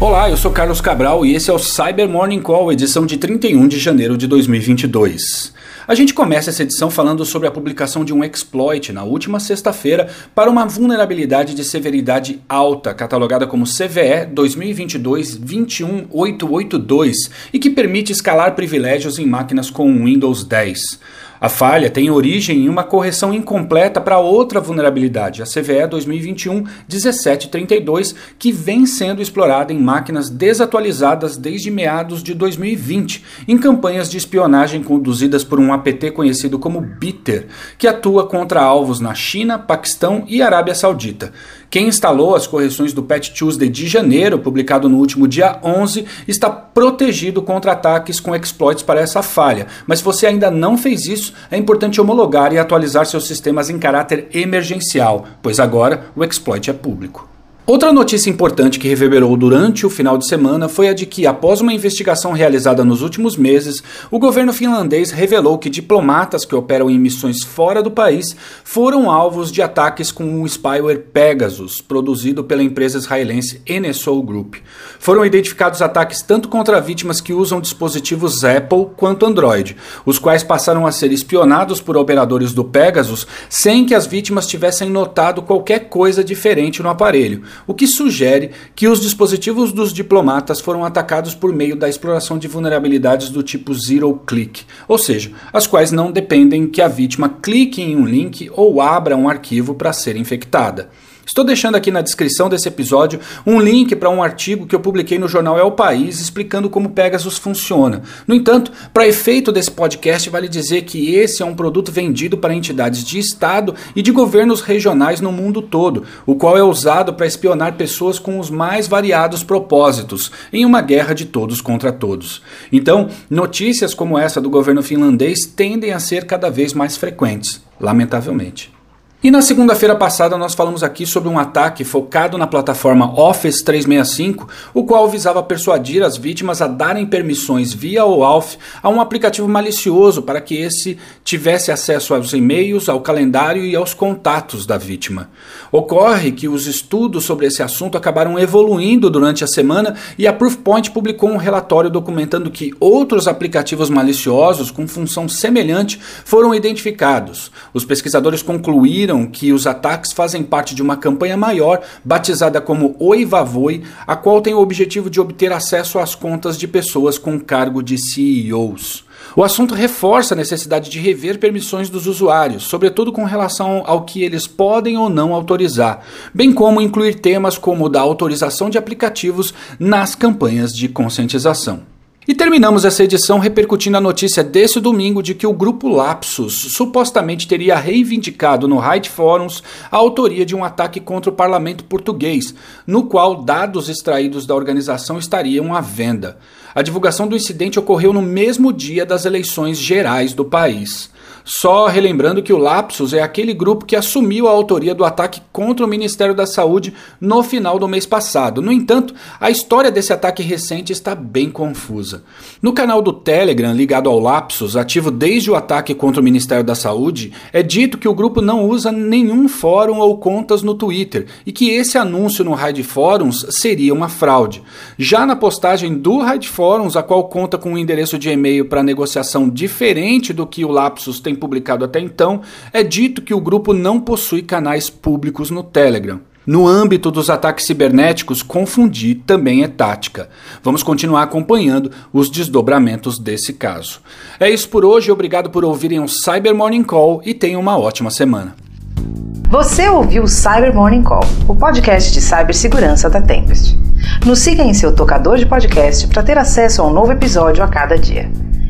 Olá, eu sou Carlos Cabral e esse é o Cyber Morning Call, edição de 31 de janeiro de 2022. A gente começa essa edição falando sobre a publicação de um exploit na última sexta-feira para uma vulnerabilidade de severidade alta, catalogada como CVE 2022-21882 e que permite escalar privilégios em máquinas com Windows 10. A falha tem origem em uma correção incompleta para outra vulnerabilidade, a CVE 2021-1732, que vem sendo explorada em máquinas desatualizadas desde meados de 2020, em campanhas de espionagem conduzidas por um APT conhecido como Bitter, que atua contra alvos na China, Paquistão e Arábia Saudita. Quem instalou as correções do Patch Tuesday de janeiro, publicado no último dia 11, está protegido contra ataques com exploits para essa falha. Mas se você ainda não fez isso, é importante homologar e atualizar seus sistemas em caráter emergencial, pois agora o exploit é público. Outra notícia importante que reverberou durante o final de semana foi a de que, após uma investigação realizada nos últimos meses, o governo finlandês revelou que diplomatas que operam em missões fora do país foram alvos de ataques com o spyware Pegasus, produzido pela empresa israelense NSO Group. Foram identificados ataques tanto contra vítimas que usam dispositivos Apple quanto Android, os quais passaram a ser espionados por operadores do Pegasus sem que as vítimas tivessem notado qualquer coisa diferente no aparelho o que sugere que os dispositivos dos diplomatas foram atacados por meio da exploração de vulnerabilidades do tipo zero click, ou seja, as quais não dependem que a vítima clique em um link ou abra um arquivo para ser infectada. Estou deixando aqui na descrição desse episódio um link para um artigo que eu publiquei no jornal É o País explicando como Pegasus funciona. No entanto, para efeito desse podcast, vale dizer que esse é um produto vendido para entidades de Estado e de governos regionais no mundo todo, o qual é usado para espionar pessoas com os mais variados propósitos, em uma guerra de todos contra todos. Então, notícias como essa do governo finlandês tendem a ser cada vez mais frequentes, lamentavelmente. E na segunda-feira passada nós falamos aqui sobre um ataque focado na plataforma Office 365, o qual visava persuadir as vítimas a darem permissões via OAuth a um aplicativo malicioso para que esse tivesse acesso aos e-mails, ao calendário e aos contatos da vítima. Ocorre que os estudos sobre esse assunto acabaram evoluindo durante a semana e a Proofpoint publicou um relatório documentando que outros aplicativos maliciosos com função semelhante foram identificados. Os pesquisadores concluíram que os ataques fazem parte de uma campanha maior batizada como Oi Vavoi, a qual tem o objetivo de obter acesso às contas de pessoas com cargo de CEOs. O assunto reforça a necessidade de rever permissões dos usuários, sobretudo com relação ao que eles podem ou não autorizar, bem como incluir temas como o da autorização de aplicativos nas campanhas de conscientização. E terminamos essa edição repercutindo a notícia desse domingo de que o grupo Lapsus supostamente teria reivindicado no Right Forums a autoria de um ataque contra o parlamento português, no qual dados extraídos da organização estariam à venda. A divulgação do incidente ocorreu no mesmo dia das eleições gerais do país. Só relembrando que o Lapsus é aquele grupo que assumiu a autoria do ataque contra o Ministério da Saúde no final do mês passado. No entanto, a história desse ataque recente está bem confusa. No canal do Telegram ligado ao Lapsus, ativo desde o ataque contra o Ministério da Saúde, é dito que o grupo não usa nenhum fórum ou contas no Twitter e que esse anúncio no Raid Forums seria uma fraude. Já na postagem do Raid Forums, a qual conta com um endereço de e-mail para negociação diferente do que o Lapsus tem publicado até então, é dito que o grupo não possui canais públicos no Telegram. No âmbito dos ataques cibernéticos, confundir também é tática. Vamos continuar acompanhando os desdobramentos desse caso. É isso por hoje, obrigado por ouvirem o Cyber Morning Call e tenham uma ótima semana. Você ouviu o Cyber Morning Call, o podcast de cibersegurança da Tempest. Nos siga em seu tocador de podcast para ter acesso a um novo episódio a cada dia.